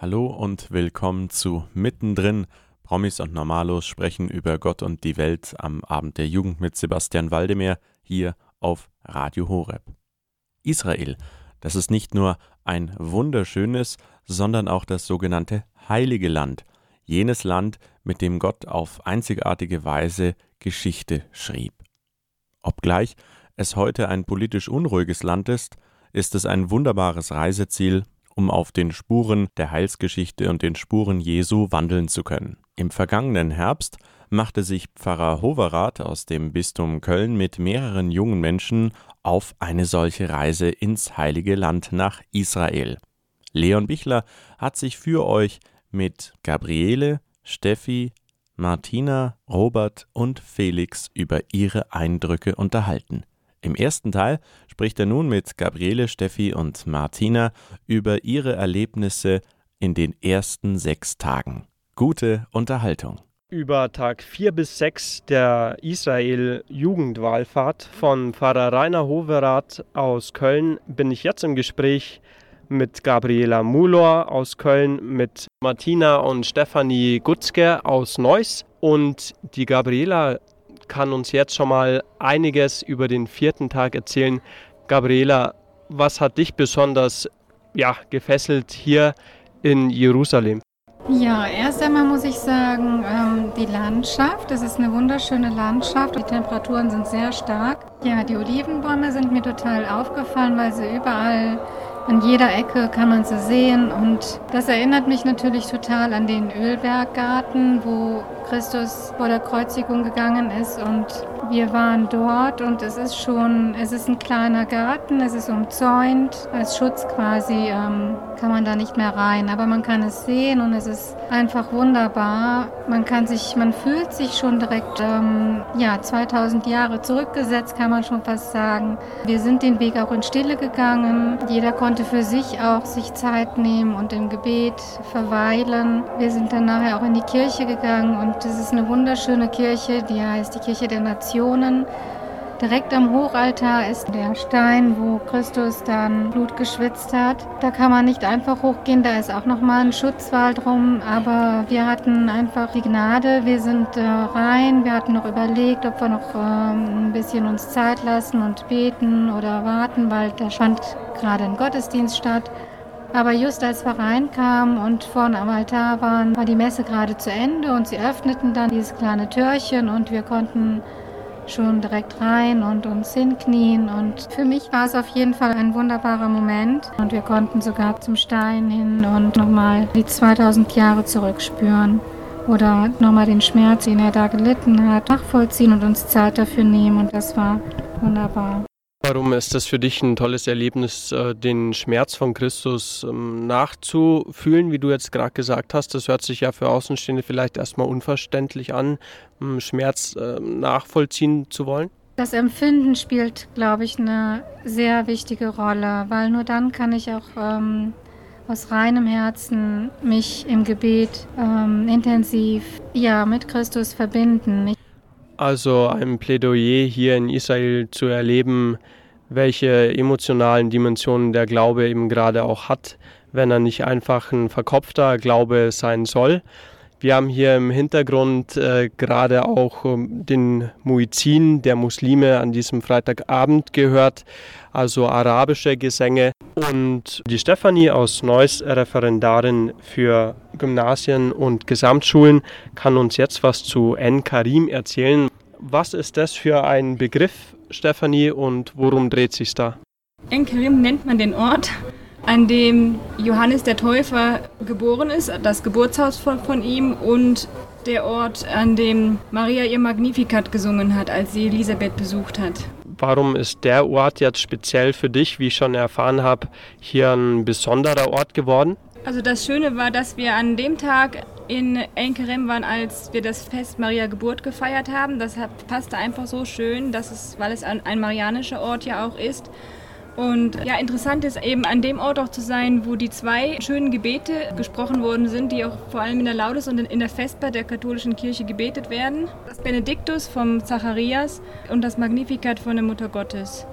Hallo und willkommen zu Mittendrin. Promis und Normalos sprechen über Gott und die Welt am Abend der Jugend mit Sebastian Waldemar hier auf Radio Horeb. Israel, das ist nicht nur ein wunderschönes, sondern auch das sogenannte Heilige Land, jenes Land, mit dem Gott auf einzigartige Weise Geschichte schrieb. Obgleich es heute ein politisch unruhiges Land ist, ist es ein wunderbares Reiseziel um auf den Spuren der Heilsgeschichte und den Spuren Jesu wandeln zu können. Im vergangenen Herbst machte sich Pfarrer Hoverath aus dem Bistum Köln mit mehreren jungen Menschen auf eine solche Reise ins heilige Land nach Israel. Leon Bichler hat sich für euch mit Gabriele, Steffi, Martina, Robert und Felix über ihre Eindrücke unterhalten. Im ersten Teil spricht er nun mit Gabriele, Steffi und Martina über ihre Erlebnisse in den ersten sechs Tagen. Gute Unterhaltung. Über Tag 4 bis 6 der Israel-Jugendwahlfahrt von Pfarrer Rainer Hoverath aus Köln bin ich jetzt im Gespräch mit Gabriela Mulor aus Köln, mit Martina und Stefanie Gutzke aus Neuss. Und die Gabriela kann uns jetzt schon mal einiges über den vierten Tag erzählen. Gabriela, was hat dich besonders ja, gefesselt hier in Jerusalem? Ja, erst einmal muss ich sagen, ähm, die Landschaft. Es ist eine wunderschöne Landschaft. Die Temperaturen sind sehr stark. Ja, die Olivenbäume sind mir total aufgefallen, weil sie überall an jeder Ecke kann man sie sehen und das erinnert mich natürlich total an den Ölberggarten, wo Christus vor der Kreuzigung gegangen ist und wir waren dort und es ist schon, es ist ein kleiner Garten, es ist umzäunt, als Schutz quasi ähm, kann man da nicht mehr rein, aber man kann es sehen und es ist einfach wunderbar. Man kann sich, man fühlt sich schon direkt, ähm, ja, 2000 Jahre zurückgesetzt, kann man schon fast sagen. Wir sind den Weg auch in Stille gegangen. Jeder konnte für sich auch sich Zeit nehmen und im Gebet verweilen. Wir sind dann nachher auch in die Kirche gegangen und das ist eine wunderschöne Kirche, die heißt die Kirche der Nationen. Direkt am Hochaltar ist der Stein, wo Christus dann Blut geschwitzt hat. Da kann man nicht einfach hochgehen, da ist auch nochmal ein Schutzwall drum, aber wir hatten einfach die Gnade, wir sind äh, rein, wir hatten noch überlegt, ob wir noch ähm, ein bisschen uns Zeit lassen und beten oder warten, weil da fand gerade ein Gottesdienst statt. Aber just als wir reinkamen und vorne am Altar waren, war die Messe gerade zu Ende und sie öffneten dann dieses kleine Türchen und wir konnten schon direkt rein und uns hinknien. Und für mich war es auf jeden Fall ein wunderbarer Moment. Und wir konnten sogar zum Stein hin und nochmal die 2000 Jahre zurückspüren. Oder nochmal den Schmerz, den er da gelitten hat, nachvollziehen und uns Zeit dafür nehmen. Und das war wunderbar. Warum ist das für dich ein tolles Erlebnis, äh, den Schmerz von Christus ähm, nachzufühlen, wie du jetzt gerade gesagt hast? Das hört sich ja für Außenstehende vielleicht erstmal unverständlich an, Schmerz ähm, nachvollziehen zu wollen. Das Empfinden spielt, glaube ich, eine sehr wichtige Rolle, weil nur dann kann ich auch ähm, aus reinem Herzen mich im Gebet ähm, intensiv ja, mit Christus verbinden. Ich also ein Plädoyer hier in Israel zu erleben, welche emotionalen Dimensionen der Glaube eben gerade auch hat, wenn er nicht einfach ein verkopfter Glaube sein soll. Wir haben hier im Hintergrund äh, gerade auch ähm, den Muizin der Muslime an diesem Freitagabend gehört, also arabische Gesänge. Und die Stefanie aus Neuss, Referendarin für Gymnasien und Gesamtschulen, kann uns jetzt was zu En-Karim erzählen. Was ist das für ein Begriff, Stefanie, und worum dreht sich da? En-Karim nennt man den Ort, an dem Johannes der Täufer geboren ist, das Geburtshaus von, von ihm und der Ort, an dem Maria ihr Magnificat gesungen hat, als sie Elisabeth besucht hat. Warum ist der Ort jetzt speziell für dich, wie ich schon erfahren habe, hier ein besonderer Ort geworden? Also das Schöne war, dass wir an dem Tag in Enkerem waren, als wir das Fest Maria Geburt gefeiert haben. Das passte einfach so schön, dass es, weil es ein, ein marianischer Ort ja auch ist. Und ja, interessant ist eben an dem Ort auch zu sein, wo die zwei schönen Gebete gesprochen worden sind, die auch vor allem in der Laudes und in der Vesper der katholischen Kirche gebetet werden. Das Benediktus vom Zacharias und das Magnificat von der Mutter Gottes.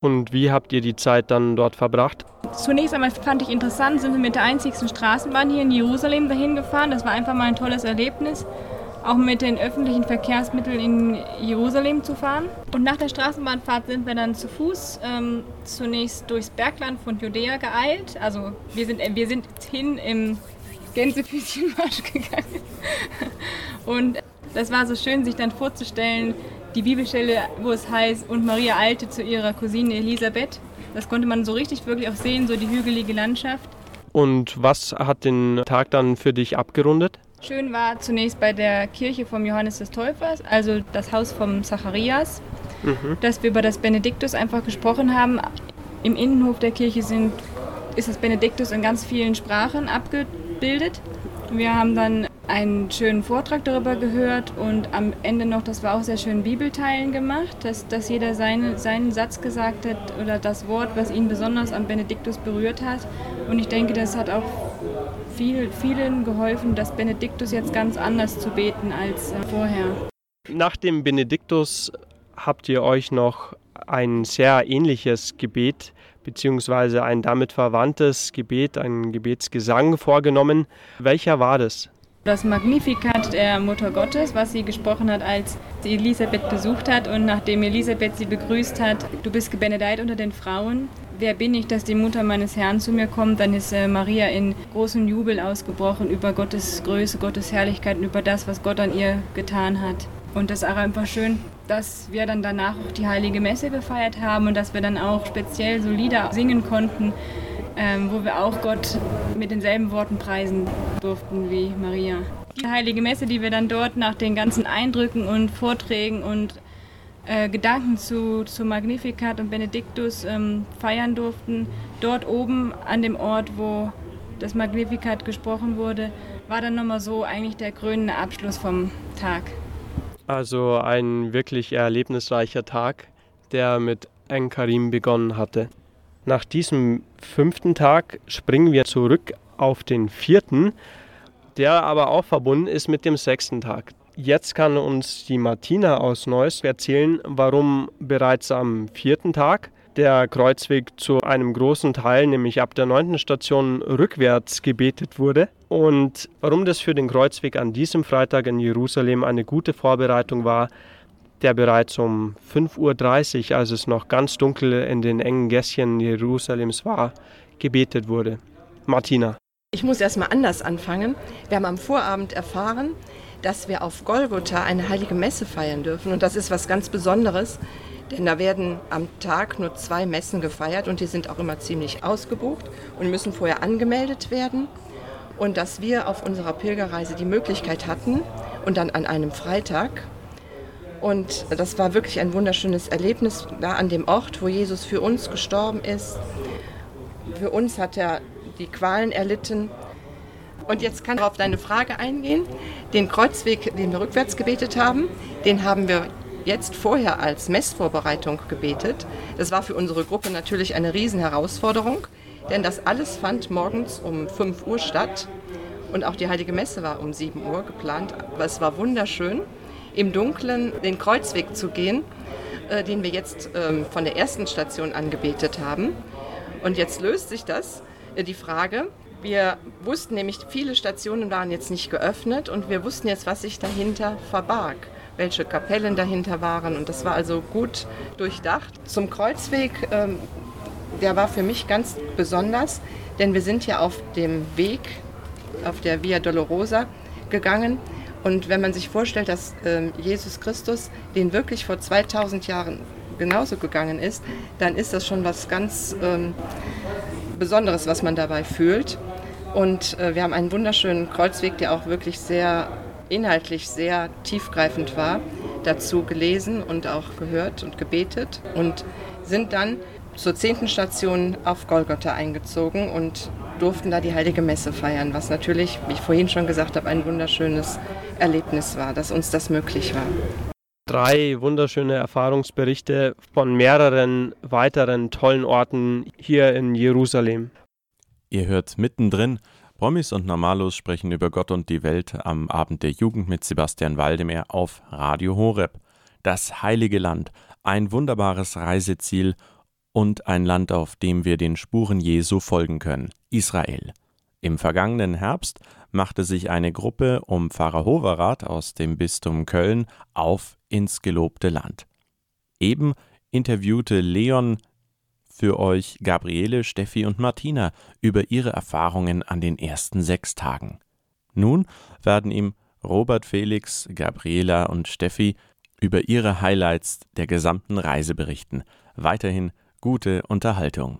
Und wie habt ihr die Zeit dann dort verbracht? Zunächst einmal fand ich interessant, sind wir mit der einzigsten Straßenbahn hier in Jerusalem dahin gefahren. Das war einfach mal ein tolles Erlebnis, auch mit den öffentlichen Verkehrsmitteln in Jerusalem zu fahren. Und nach der Straßenbahnfahrt sind wir dann zu Fuß ähm, zunächst durchs Bergland von Judäa geeilt. Also wir sind, wir sind hin im Gänsefüßchenmarsch gegangen. Und das war so schön, sich dann vorzustellen, die Bibelstelle, wo es heißt, und Maria eilte zu ihrer Cousine Elisabeth. Das konnte man so richtig wirklich auch sehen, so die hügelige Landschaft. Und was hat den Tag dann für dich abgerundet? Schön war zunächst bei der Kirche vom Johannes des Täufers, also das Haus vom Zacharias, mhm. dass wir über das Benediktus einfach gesprochen haben. Im Innenhof der Kirche sind, ist das Benediktus in ganz vielen Sprachen abgebildet. Wir haben dann einen schönen Vortrag darüber gehört und am Ende noch, das war auch sehr schön, Bibelteilen gemacht, dass, dass jeder seine, seinen Satz gesagt hat oder das Wort, was ihn besonders am Benediktus berührt hat. Und ich denke, das hat auch viel, vielen geholfen, das Benediktus jetzt ganz anders zu beten als äh, vorher. Nach dem Benediktus habt ihr euch noch ein sehr ähnliches Gebet beziehungsweise ein damit verwandtes Gebet, ein Gebetsgesang vorgenommen. Welcher war das? Das Magnificat der Mutter Gottes, was sie gesprochen hat, als sie Elisabeth besucht hat und nachdem Elisabeth sie begrüßt hat, du bist gebenedeit unter den Frauen. Wer bin ich, dass die Mutter meines Herrn zu mir kommt? Dann ist äh, Maria in großem Jubel ausgebrochen über Gottes Größe, Gottes Herrlichkeit und über das, was Gott an ihr getan hat. Und das auch einfach schön, dass wir dann danach auch die Heilige Messe gefeiert haben und dass wir dann auch speziell so Lieder singen konnten, ähm, wo wir auch Gott mit denselben Worten preisen durften wie Maria. Die heilige Messe, die wir dann dort nach den ganzen Eindrücken und Vorträgen und äh, Gedanken zu, zu Magnificat und Benediktus ähm, feiern durften, dort oben an dem Ort, wo das Magnificat gesprochen wurde, war dann nochmal so eigentlich der krönende Abschluss vom Tag. Also ein wirklich erlebnisreicher Tag, der mit Enkarim begonnen hatte. Nach diesem fünften Tag springen wir zurück auf den vierten, der aber auch verbunden ist mit dem sechsten Tag. Jetzt kann uns die Martina aus Neuss erzählen, warum bereits am vierten Tag der Kreuzweg zu einem großen Teil, nämlich ab der neunten Station, rückwärts gebetet wurde und warum das für den Kreuzweg an diesem Freitag in Jerusalem eine gute Vorbereitung war, der bereits um 5.30 Uhr, als es noch ganz dunkel in den engen Gässchen Jerusalems war, gebetet wurde. Martina. Ich muss erstmal anders anfangen. Wir haben am Vorabend erfahren, dass wir auf Golgotha eine heilige Messe feiern dürfen. Und das ist was ganz Besonderes, denn da werden am Tag nur zwei Messen gefeiert und die sind auch immer ziemlich ausgebucht und müssen vorher angemeldet werden. Und dass wir auf unserer Pilgerreise die Möglichkeit hatten und dann an einem Freitag und das war wirklich ein wunderschönes Erlebnis da an dem Ort, wo Jesus für uns gestorben ist. Für uns hat er die Qualen erlitten. Und jetzt kann ich auf deine Frage eingehen. Den Kreuzweg, den wir rückwärts gebetet haben, den haben wir jetzt vorher als Messvorbereitung gebetet. Das war für unsere Gruppe natürlich eine Riesenherausforderung, denn das alles fand morgens um 5 Uhr statt. Und auch die Heilige Messe war um 7 Uhr geplant. Aber es war wunderschön im Dunkeln den Kreuzweg zu gehen, äh, den wir jetzt ähm, von der ersten Station angebetet haben. Und jetzt löst sich das, äh, die Frage. Wir wussten nämlich, viele Stationen waren jetzt nicht geöffnet und wir wussten jetzt, was sich dahinter verbarg welche Kapellen dahinter waren. Und das war also gut durchdacht. Zum Kreuzweg, ähm, der war für mich ganz besonders, denn wir sind ja auf dem Weg, auf der Via Dolorosa gegangen. Und wenn man sich vorstellt, dass ähm, Jesus Christus den wirklich vor 2000 Jahren genauso gegangen ist, dann ist das schon was ganz ähm, Besonderes, was man dabei fühlt. Und äh, wir haben einen wunderschönen Kreuzweg, der auch wirklich sehr inhaltlich sehr tiefgreifend war, dazu gelesen und auch gehört und gebetet und sind dann zur zehnten Station auf Golgotha eingezogen und durften da die Heilige Messe feiern, was natürlich, wie ich vorhin schon gesagt habe, ein wunderschönes Erlebnis war, dass uns das möglich war. Drei wunderschöne Erfahrungsberichte von mehreren weiteren tollen Orten hier in Jerusalem. Ihr hört mittendrin. Promis und Normalos sprechen über Gott und die Welt am Abend der Jugend mit Sebastian Waldemar auf Radio Horeb. Das Heilige Land, ein wunderbares Reiseziel und ein Land, auf dem wir den Spuren Jesu folgen können, Israel. Im vergangenen Herbst machte sich eine Gruppe um Pfarrer Hoverath aus dem Bistum Köln auf ins gelobte Land. Eben interviewte Leon für euch Gabriele, Steffi und Martina über ihre Erfahrungen an den ersten sechs Tagen. Nun werden ihm Robert Felix, Gabriela und Steffi über ihre Highlights der gesamten Reise berichten. Weiterhin gute Unterhaltung.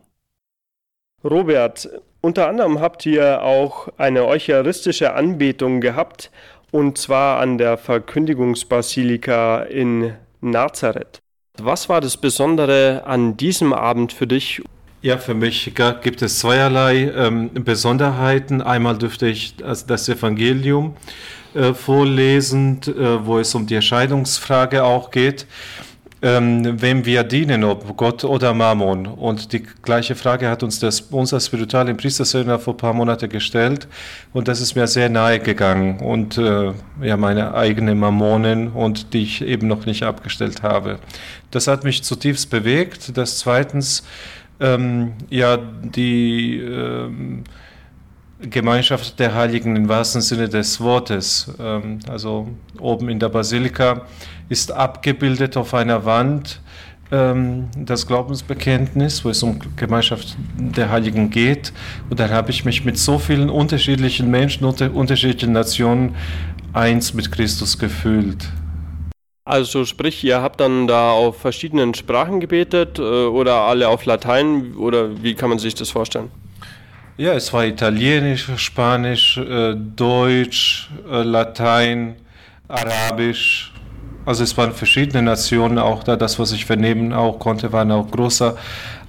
Robert, unter anderem habt ihr auch eine eucharistische Anbetung gehabt, und zwar an der Verkündigungsbasilika in Nazareth. Was war das Besondere an diesem Abend für dich? Ja, für mich gibt es zweierlei ähm, Besonderheiten. Einmal dürfte ich das, das Evangelium äh, vorlesen, äh, wo es um die Entscheidungsfrage auch geht ähm, wem wir dienen, ob Gott oder Mammon. Und die gleiche Frage hat uns das, unser Spiritual im vor ein paar Monaten gestellt. Und das ist mir sehr nahe gegangen. Und äh, ja, meine eigene Mammonen und die ich eben noch nicht abgestellt habe. Das hat mich zutiefst bewegt. Das zweitens, ähm, ja, die ähm, Gemeinschaft der Heiligen im wahrsten Sinne des Wortes. Ähm, also oben in der Basilika ist abgebildet auf einer Wand ähm, das Glaubensbekenntnis, wo es um Gemeinschaft der Heiligen geht. Und dann habe ich mich mit so vielen unterschiedlichen Menschen, unter unterschiedlichen Nationen eins mit Christus gefühlt. Also sprich, ihr habt dann da auf verschiedenen Sprachen gebetet äh, oder alle auf Latein oder wie kann man sich das vorstellen? Ja, es war Italienisch, Spanisch, äh, Deutsch, äh, Latein, Arabisch. Also es waren verschiedene Nationen auch da. Das, was ich vernehmen auch konnte, waren auch große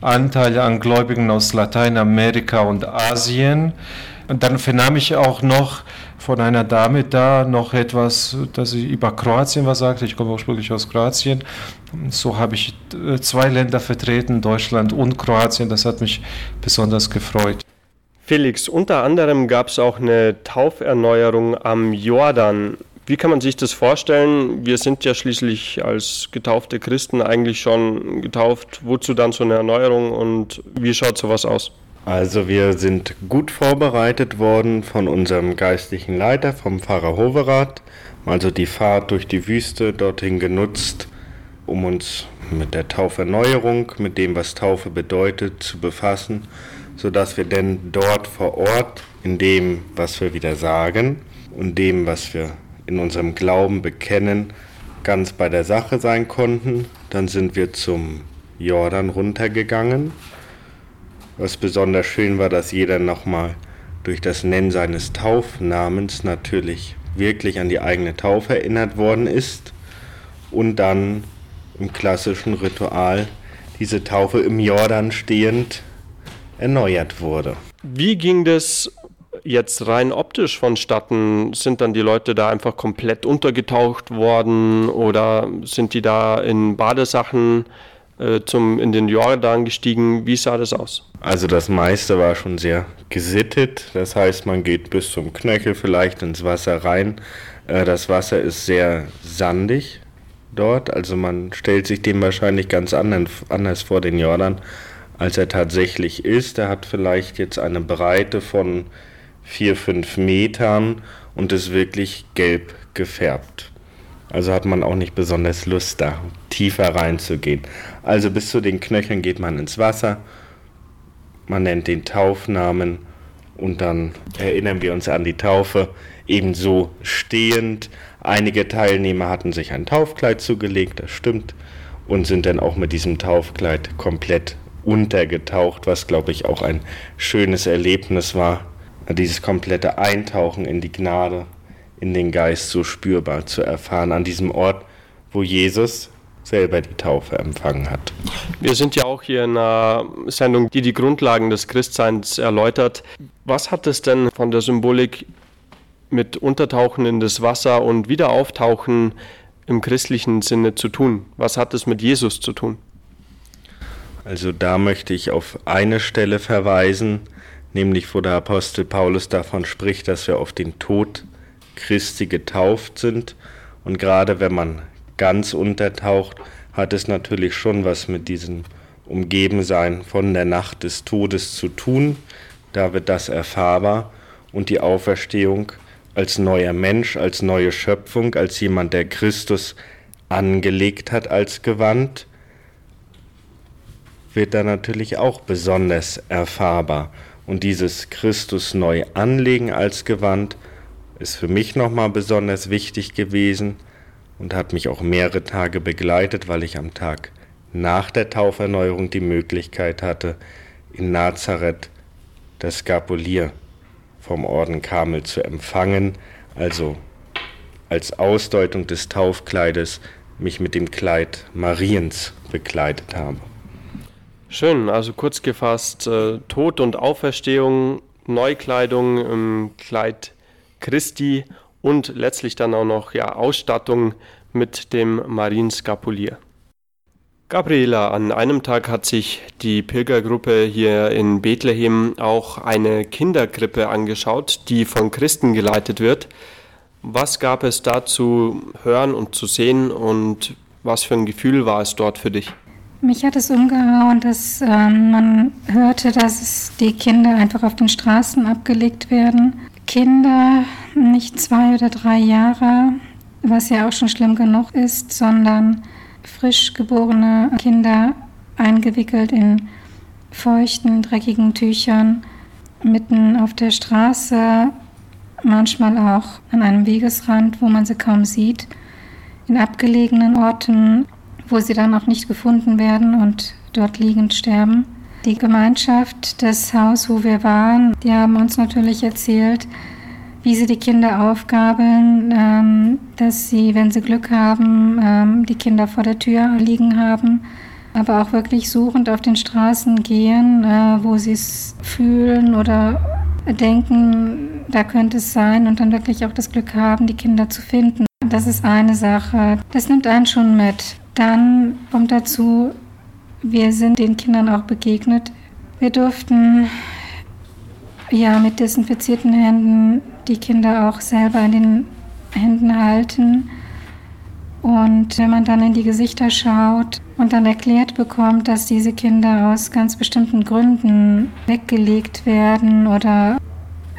Anteile an Gläubigen aus Lateinamerika und Asien. Und dann vernahm ich auch noch von einer Dame da noch etwas, dass sie über Kroatien was sagte. Ich komme ursprünglich aus Kroatien. So habe ich äh, zwei Länder vertreten, Deutschland und Kroatien. Das hat mich besonders gefreut. Felix, unter anderem gab es auch eine Tauferneuerung am Jordan. Wie kann man sich das vorstellen? Wir sind ja schließlich als getaufte Christen eigentlich schon getauft. Wozu dann so eine Erneuerung und wie schaut sowas aus? Also wir sind gut vorbereitet worden von unserem geistlichen Leiter, vom Pfarrer Hoverath. Also die Fahrt durch die Wüste dorthin genutzt, um uns mit der Tauferneuerung, mit dem, was Taufe bedeutet, zu befassen sodass wir denn dort vor Ort in dem, was wir wieder sagen und dem, was wir in unserem Glauben bekennen, ganz bei der Sache sein konnten. Dann sind wir zum Jordan runtergegangen. Was besonders schön war, dass jeder nochmal durch das Nennen seines Taufnamens natürlich wirklich an die eigene Taufe erinnert worden ist und dann im klassischen Ritual diese Taufe im Jordan stehend erneuert wurde. Wie ging das jetzt rein optisch vonstatten? Sind dann die Leute da einfach komplett untergetaucht worden oder sind die da in Badesachen äh, zum, in den Jordan gestiegen? Wie sah das aus? Also das meiste war schon sehr gesittet. Das heißt, man geht bis zum Knöchel vielleicht ins Wasser rein. Äh, das Wasser ist sehr sandig dort. Also man stellt sich dem wahrscheinlich ganz anders vor, den Jordan als er tatsächlich ist. Er hat vielleicht jetzt eine Breite von 4, 5 Metern und ist wirklich gelb gefärbt. Also hat man auch nicht besonders Lust, da tiefer reinzugehen. Also bis zu den Knöcheln geht man ins Wasser, man nennt den Taufnamen und dann erinnern wir uns an die Taufe ebenso stehend. Einige Teilnehmer hatten sich ein Taufkleid zugelegt, das stimmt, und sind dann auch mit diesem Taufkleid komplett untergetaucht, was glaube ich auch ein schönes Erlebnis war, dieses komplette Eintauchen in die Gnade, in den Geist so spürbar zu erfahren, an diesem Ort, wo Jesus selber die Taufe empfangen hat. Wir sind ja auch hier in einer Sendung, die die Grundlagen des Christseins erläutert. Was hat es denn von der Symbolik mit Untertauchen in das Wasser und Wiederauftauchen im christlichen Sinne zu tun? Was hat es mit Jesus zu tun? Also da möchte ich auf eine Stelle verweisen, nämlich wo der Apostel Paulus davon spricht, dass wir auf den Tod Christi getauft sind. Und gerade wenn man ganz untertaucht, hat es natürlich schon was mit diesem umgeben sein von der Nacht des Todes zu tun. Da wird das erfahrbar und die Auferstehung als neuer Mensch, als neue Schöpfung, als jemand, der Christus angelegt hat als Gewand, wird da natürlich auch besonders erfahrbar. Und dieses Christus neu anlegen als Gewand ist für mich nochmal besonders wichtig gewesen und hat mich auch mehrere Tage begleitet, weil ich am Tag nach der Tauferneuerung die Möglichkeit hatte, in Nazareth das Skapulier vom Orden Kamel zu empfangen, also als Ausdeutung des Taufkleides mich mit dem Kleid Mariens bekleidet habe. Schön, also kurz gefasst, äh, Tod und Auferstehung, Neukleidung im Kleid Christi und letztlich dann auch noch ja, Ausstattung mit dem Marienskapulier. Gabriela, an einem Tag hat sich die Pilgergruppe hier in Bethlehem auch eine Kinderkrippe angeschaut, die von Christen geleitet wird. Was gab es da zu hören und zu sehen und was für ein Gefühl war es dort für dich? Mich hat es umgehauen, dass äh, man hörte, dass die Kinder einfach auf den Straßen abgelegt werden. Kinder, nicht zwei oder drei Jahre, was ja auch schon schlimm genug ist, sondern frisch geborene Kinder eingewickelt in feuchten, dreckigen Tüchern, mitten auf der Straße, manchmal auch an einem Wegesrand, wo man sie kaum sieht, in abgelegenen Orten, wo sie dann auch nicht gefunden werden und dort liegend sterben. Die Gemeinschaft, das Haus, wo wir waren, die haben uns natürlich erzählt, wie sie die Kinder aufgabeln, ähm, dass sie, wenn sie Glück haben, ähm, die Kinder vor der Tür liegen haben, aber auch wirklich suchend auf den Straßen gehen, äh, wo sie es fühlen oder denken, da könnte es sein und dann wirklich auch das Glück haben, die Kinder zu finden. Das ist eine Sache. Das nimmt einen schon mit. Dann kommt dazu, wir sind den Kindern auch begegnet. Wir durften ja mit desinfizierten Händen die Kinder auch selber in den Händen halten. Und wenn man dann in die Gesichter schaut und dann erklärt bekommt, dass diese Kinder aus ganz bestimmten Gründen weggelegt werden oder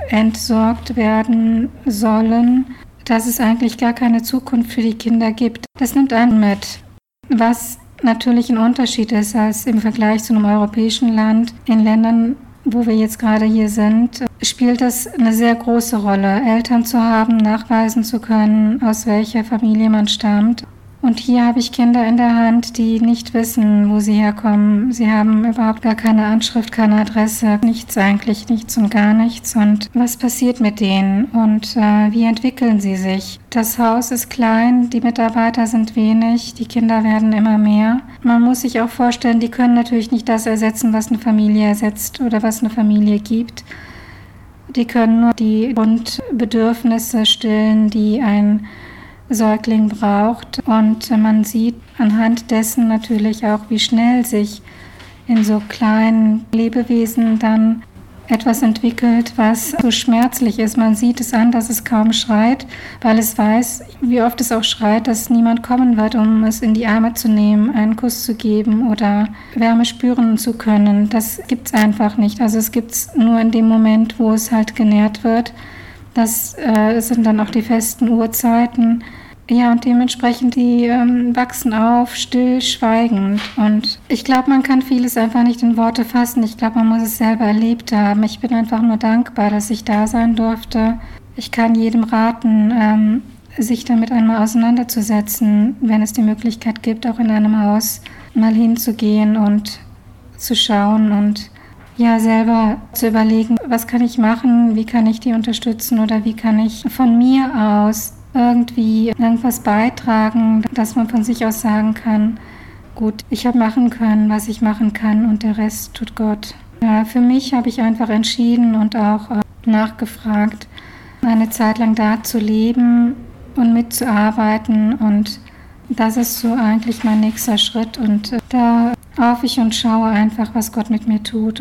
entsorgt werden sollen, dass es eigentlich gar keine Zukunft für die Kinder gibt. Das nimmt einen mit. Was natürlich ein Unterschied ist als im Vergleich zu einem europäischen Land. In Ländern, wo wir jetzt gerade hier sind, spielt das eine sehr große Rolle, Eltern zu haben, nachweisen zu können, aus welcher Familie man stammt und hier habe ich Kinder in der Hand, die nicht wissen, wo sie herkommen. Sie haben überhaupt gar keine Anschrift, keine Adresse, nichts eigentlich, nichts und gar nichts. Und was passiert mit denen und äh, wie entwickeln sie sich? Das Haus ist klein, die Mitarbeiter sind wenig, die Kinder werden immer mehr. Man muss sich auch vorstellen, die können natürlich nicht das ersetzen, was eine Familie ersetzt oder was eine Familie gibt. Die können nur die Grundbedürfnisse stillen, die ein Säugling braucht. Und man sieht anhand dessen natürlich auch, wie schnell sich in so kleinen Lebewesen dann etwas entwickelt, was so schmerzlich ist. Man sieht es an, dass es kaum schreit, weil es weiß, wie oft es auch schreit, dass niemand kommen wird, um es in die Arme zu nehmen, einen Kuss zu geben oder Wärme spüren zu können. Das gibt es einfach nicht. Also es gibt es nur in dem Moment, wo es halt genährt wird. Das äh, sind dann auch die festen Uhrzeiten. Ja, und dementsprechend, die ähm, wachsen auf, still, schweigend. Und ich glaube, man kann vieles einfach nicht in Worte fassen. Ich glaube, man muss es selber erlebt haben. Ich bin einfach nur dankbar, dass ich da sein durfte. Ich kann jedem raten, ähm, sich damit einmal auseinanderzusetzen, wenn es die Möglichkeit gibt, auch in einem Haus mal hinzugehen und zu schauen und ja selber zu überlegen, was kann ich machen, wie kann ich die unterstützen oder wie kann ich von mir aus irgendwie irgendwas beitragen, dass man von sich aus sagen kann, gut, ich habe machen können, was ich machen kann und der Rest tut Gott. Ja, für mich habe ich einfach entschieden und auch äh, nachgefragt, eine Zeit lang da zu leben und mitzuarbeiten und das ist so eigentlich mein nächster Schritt und äh, da auf ich und schaue einfach, was Gott mit mir tut.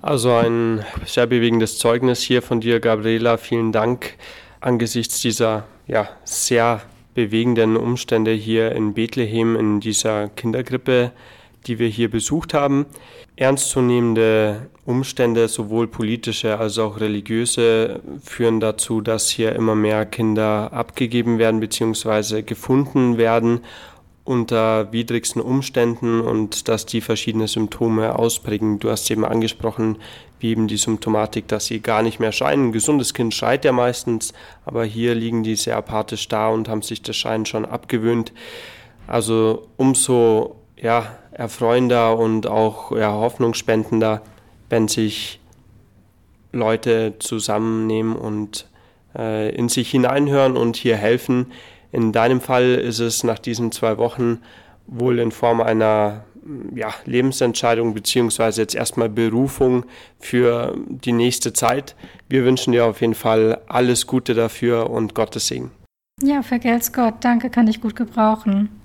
Also ein sehr bewegendes Zeugnis hier von dir, Gabriela. Vielen Dank angesichts dieser ja, sehr bewegenden Umstände hier in Bethlehem in dieser Kindergrippe, die wir hier besucht haben. Ernstzunehmende Umstände, sowohl politische als auch religiöse, führen dazu, dass hier immer mehr Kinder abgegeben werden bzw. gefunden werden unter widrigsten Umständen und dass die verschiedene Symptome ausprägen. Du hast eben angesprochen, wie eben die Symptomatik, dass sie gar nicht mehr scheinen. Ein gesundes Kind schreit ja meistens, aber hier liegen die sehr apathisch da und haben sich das Scheinen schon abgewöhnt. Also umso ja, erfreuender und auch ja, hoffnungsspendender, wenn sich Leute zusammennehmen und äh, in sich hineinhören und hier helfen. In deinem Fall ist es nach diesen zwei Wochen wohl in Form einer ja, Lebensentscheidung beziehungsweise jetzt erstmal Berufung für die nächste Zeit. Wir wünschen dir auf jeden Fall alles Gute dafür und Gottes Segen. Ja, vergelt's Gott. Danke, kann ich gut gebrauchen.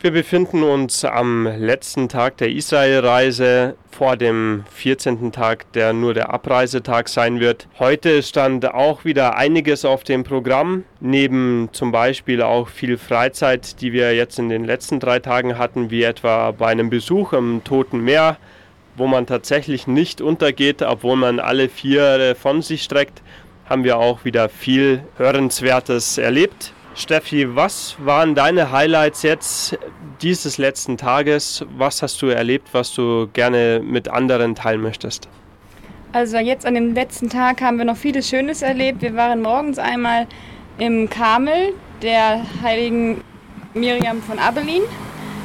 Wir befinden uns am letzten Tag der Israelreise vor dem 14. Tag, der nur der Abreisetag sein wird. Heute stand auch wieder einiges auf dem Programm, neben zum Beispiel auch viel Freizeit, die wir jetzt in den letzten drei Tagen hatten, wie etwa bei einem Besuch im Toten Meer, wo man tatsächlich nicht untergeht, obwohl man alle vier von sich streckt, haben wir auch wieder viel Hörenswertes erlebt. Steffi, was waren deine Highlights jetzt dieses letzten Tages? Was hast du erlebt, was du gerne mit anderen teilen möchtest? Also jetzt an dem letzten Tag haben wir noch vieles Schönes erlebt. Wir waren morgens einmal im Karmel der heiligen Miriam von Abelin.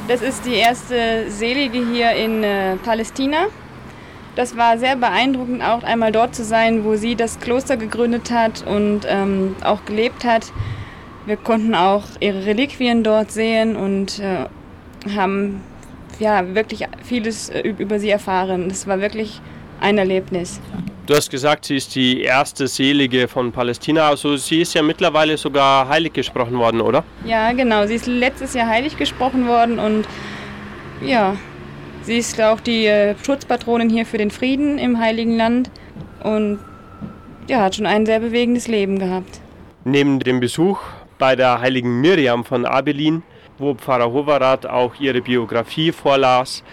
Das ist die erste Selige hier in äh, Palästina. Das war sehr beeindruckend, auch einmal dort zu sein, wo sie das Kloster gegründet hat und ähm, auch gelebt hat. Wir konnten auch ihre Reliquien dort sehen und äh, haben ja wirklich vieles äh, über sie erfahren. Es war wirklich ein Erlebnis. Du hast gesagt, sie ist die erste Selige von Palästina. Also sie ist ja mittlerweile sogar heilig gesprochen worden, oder? Ja, genau. Sie ist letztes Jahr heilig gesprochen worden und ja, sie ist auch die äh, Schutzpatronin hier für den Frieden im Heiligen Land und ja, hat schon ein sehr bewegendes Leben gehabt. Neben dem Besuch bei der heiligen Miriam von Abelin, wo Pfarrer Hoverath auch ihre Biografie vorlas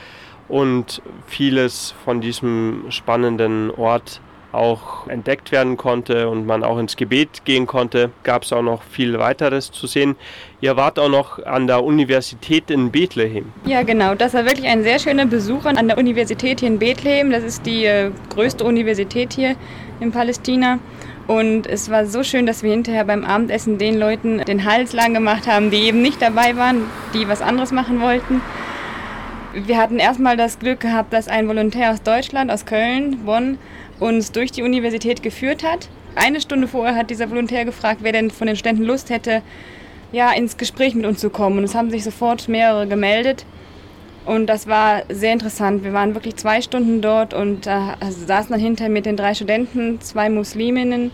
und vieles von diesem spannenden Ort auch entdeckt werden konnte und man auch ins Gebet gehen konnte, gab es auch noch viel weiteres zu sehen. Ihr wart auch noch an der Universität in Bethlehem. Ja, genau. Das war wirklich ein sehr schöner Besuch an der Universität hier in Bethlehem. Das ist die äh, größte Universität hier in Palästina. Und es war so schön, dass wir hinterher beim Abendessen den Leuten den Hals lang gemacht haben, die eben nicht dabei waren, die was anderes machen wollten. Wir hatten erstmal das Glück gehabt, dass ein Volontär aus Deutschland, aus Köln, Bonn, uns durch die Universität geführt hat. Eine Stunde vorher hat dieser Volontär gefragt, wer denn von den Ständen Lust hätte, ja, ins Gespräch mit uns zu kommen. Und es haben sich sofort mehrere gemeldet. Und das war sehr interessant. Wir waren wirklich zwei Stunden dort und äh, saßen dann hinter mit den drei Studenten, zwei Musliminnen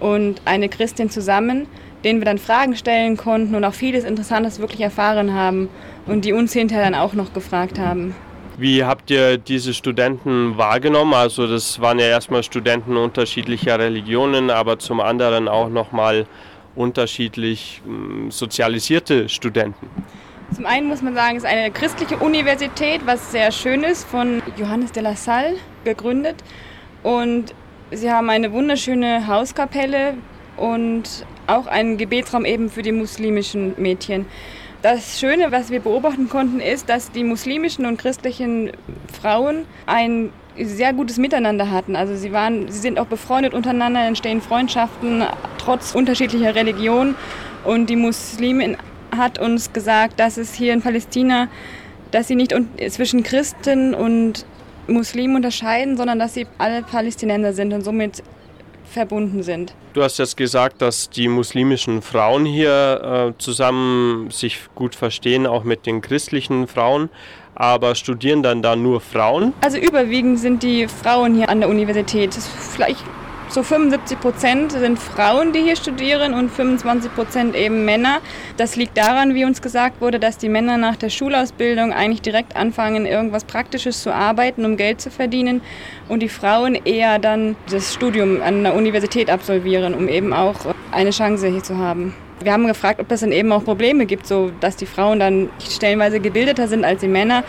und eine Christin zusammen, denen wir dann Fragen stellen konnten und auch vieles Interessantes wirklich erfahren haben und die uns hinterher dann auch noch gefragt haben. Wie habt ihr diese Studenten wahrgenommen? Also das waren ja erstmal Studenten unterschiedlicher Religionen, aber zum anderen auch nochmal unterschiedlich hm, sozialisierte Studenten. Zum einen muss man sagen, es ist eine christliche Universität, was sehr schön ist, von Johannes de la Salle gegründet. Und sie haben eine wunderschöne Hauskapelle und auch einen Gebetsraum eben für die muslimischen Mädchen. Das Schöne, was wir beobachten konnten, ist, dass die muslimischen und christlichen Frauen ein sehr gutes Miteinander hatten. Also sie waren, sie sind auch befreundet untereinander, entstehen Freundschaften trotz unterschiedlicher Religionen. Und die Muslime hat uns gesagt, dass es hier in Palästina, dass sie nicht zwischen Christen und Muslimen unterscheiden, sondern dass sie alle Palästinenser sind und somit verbunden sind. Du hast jetzt gesagt, dass die muslimischen Frauen hier äh, zusammen sich gut verstehen, auch mit den christlichen Frauen. Aber studieren dann da nur Frauen? Also überwiegend sind die Frauen hier an der Universität. Vielleicht so 75 Prozent sind Frauen, die hier studieren und 25 Prozent eben Männer. Das liegt daran, wie uns gesagt wurde, dass die Männer nach der Schulausbildung eigentlich direkt anfangen, irgendwas Praktisches zu arbeiten, um Geld zu verdienen und die Frauen eher dann das Studium an der Universität absolvieren, um eben auch eine Chance hier zu haben. Wir haben gefragt, ob das dann eben auch Probleme gibt, so dass die Frauen dann stellenweise gebildeter sind als die Männer.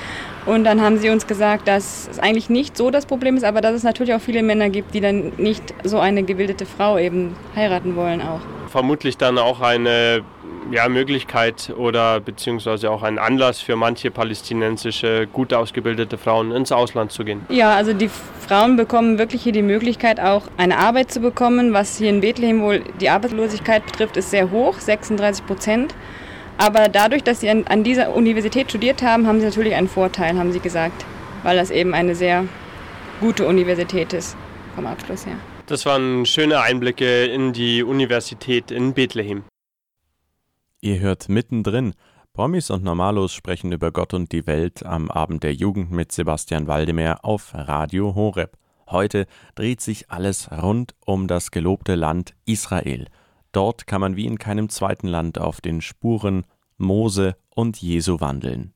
Und dann haben sie uns gesagt, dass es eigentlich nicht so das Problem ist, aber dass es natürlich auch viele Männer gibt, die dann nicht so eine gebildete Frau eben heiraten wollen auch. Vermutlich dann auch eine ja, Möglichkeit oder beziehungsweise auch ein Anlass für manche palästinensische, gut ausgebildete Frauen ins Ausland zu gehen. Ja, also die Frauen bekommen wirklich hier die Möglichkeit, auch eine Arbeit zu bekommen. Was hier in Bethlehem wohl die Arbeitslosigkeit betrifft, ist sehr hoch, 36 Prozent. Aber dadurch, dass sie an, an dieser Universität studiert haben, haben sie natürlich einen Vorteil, haben sie gesagt, weil das eben eine sehr gute Universität ist vom Abschluss her. Das waren schöne Einblicke in die Universität in Bethlehem. Ihr hört mittendrin. Promis und Normalos sprechen über Gott und die Welt am Abend der Jugend mit Sebastian Waldemar auf Radio Horeb. Heute dreht sich alles rund um das gelobte Land Israel. Dort kann man wie in keinem zweiten Land auf den Spuren Mose und Jesu wandeln.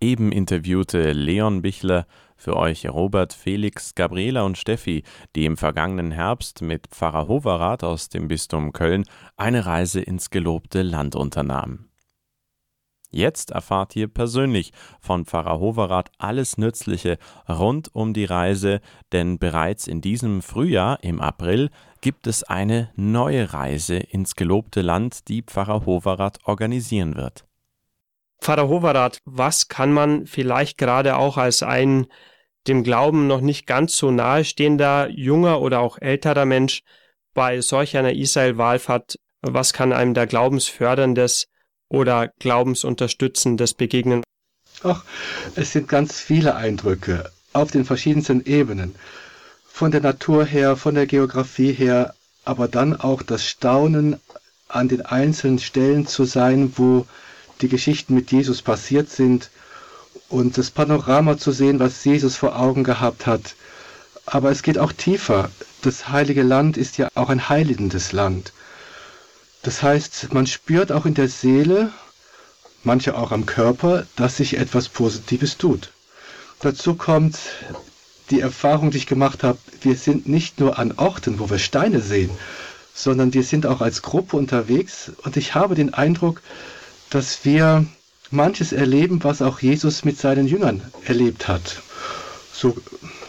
Eben interviewte Leon Bichler für euch Robert, Felix, Gabriela und Steffi, die im vergangenen Herbst mit Pfarrer Hoverath aus dem Bistum Köln eine Reise ins gelobte Land unternahmen. Jetzt erfahrt ihr persönlich von Pfarrer Hoverath alles Nützliche rund um die Reise, denn bereits in diesem Frühjahr, im April, gibt es eine neue Reise ins gelobte Land, die Pfarrer Hoverath organisieren wird. Pfarrer Hoverath, was kann man vielleicht gerade auch als ein dem Glauben noch nicht ganz so nahestehender junger oder auch älterer Mensch bei solch einer Israel-Wallfahrt, was kann einem da glaubensförderndes oder glaubensunterstützendes begegnen? Ach, es sind ganz viele Eindrücke auf den verschiedensten Ebenen. Von der Natur her, von der Geografie her, aber dann auch das Staunen an den einzelnen Stellen zu sein, wo die Geschichten mit Jesus passiert sind und das Panorama zu sehen, was Jesus vor Augen gehabt hat. Aber es geht auch tiefer. Das heilige Land ist ja auch ein heiligendes Land. Das heißt, man spürt auch in der Seele, manche auch am Körper, dass sich etwas Positives tut. Dazu kommt die Erfahrung, die ich gemacht habe, wir sind nicht nur an Orten, wo wir Steine sehen, sondern wir sind auch als Gruppe unterwegs und ich habe den Eindruck, dass wir manches erleben, was auch Jesus mit seinen Jüngern erlebt hat. So,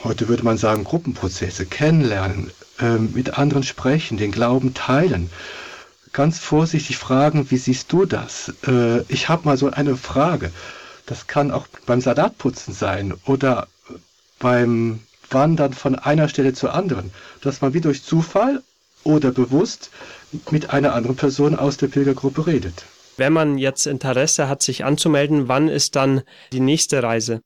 heute würde man sagen, Gruppenprozesse, kennenlernen, äh, mit anderen sprechen, den Glauben teilen. Ganz vorsichtig fragen, wie siehst du das? Äh, ich habe mal so eine Frage. Das kann auch beim Salatputzen sein oder beim Wandern von einer Stelle zur anderen, dass man wie durch Zufall oder bewusst mit einer anderen Person aus der Pilgergruppe redet. Wenn man jetzt Interesse hat, sich anzumelden, wann ist dann die nächste Reise?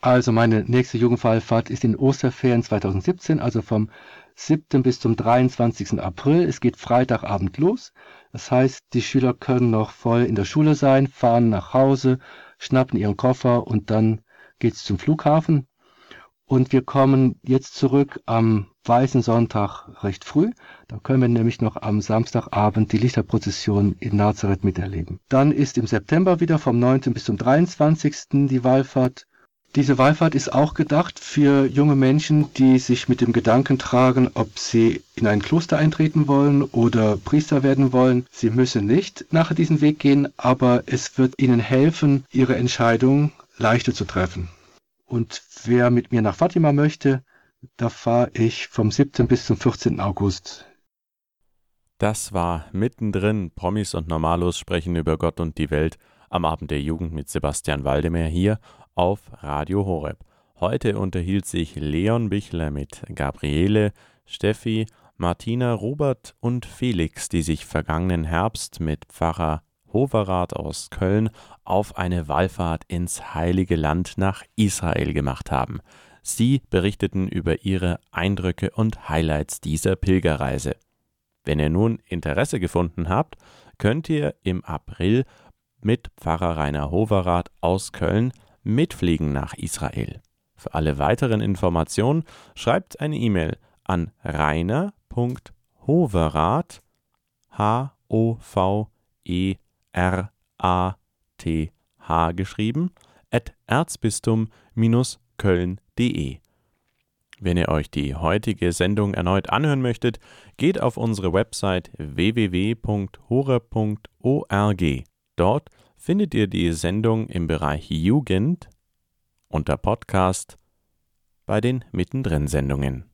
Also meine nächste Jugendfallfahrt ist in Osterferien 2017, also vom 7. bis zum 23. April. Es geht Freitagabend los. Das heißt, die Schüler können noch voll in der Schule sein, fahren nach Hause, schnappen ihren Koffer und dann geht's zum Flughafen. Und wir kommen jetzt zurück am Weißen Sonntag recht früh. Da können wir nämlich noch am Samstagabend die Lichterprozession in Nazareth miterleben. Dann ist im September wieder vom 9. bis zum 23. die Wallfahrt. Diese Wallfahrt ist auch gedacht für junge Menschen, die sich mit dem Gedanken tragen, ob sie in ein Kloster eintreten wollen oder Priester werden wollen. Sie müssen nicht nachher diesen Weg gehen, aber es wird ihnen helfen, ihre Entscheidung leichter zu treffen. Und wer mit mir nach Fatima möchte, da fahre ich vom 17. bis zum 14. August. Das war mittendrin. Promis und Normalos sprechen über Gott und die Welt am Abend der Jugend mit Sebastian Waldemar hier auf Radio Horeb. Heute unterhielt sich Leon Bichler mit Gabriele, Steffi, Martina, Robert und Felix, die sich vergangenen Herbst mit Pfarrer Hoverath aus Köln auf eine Wallfahrt ins heilige Land nach Israel gemacht haben. Sie berichteten über ihre Eindrücke und Highlights dieser Pilgerreise. Wenn ihr nun Interesse gefunden habt, könnt ihr im April mit Pfarrer Rainer Hoverath aus Köln mitfliegen nach Israel. Für alle weiteren Informationen schreibt eine E-Mail an rainer.hoverath H O V E R A T H geschrieben at erzbistum-köln.de. Wenn ihr euch die heutige Sendung erneut anhören möchtet, geht auf unsere Website www.hore.org. Dort findet ihr die Sendung im Bereich Jugend unter Podcast bei den Mittendrin-Sendungen.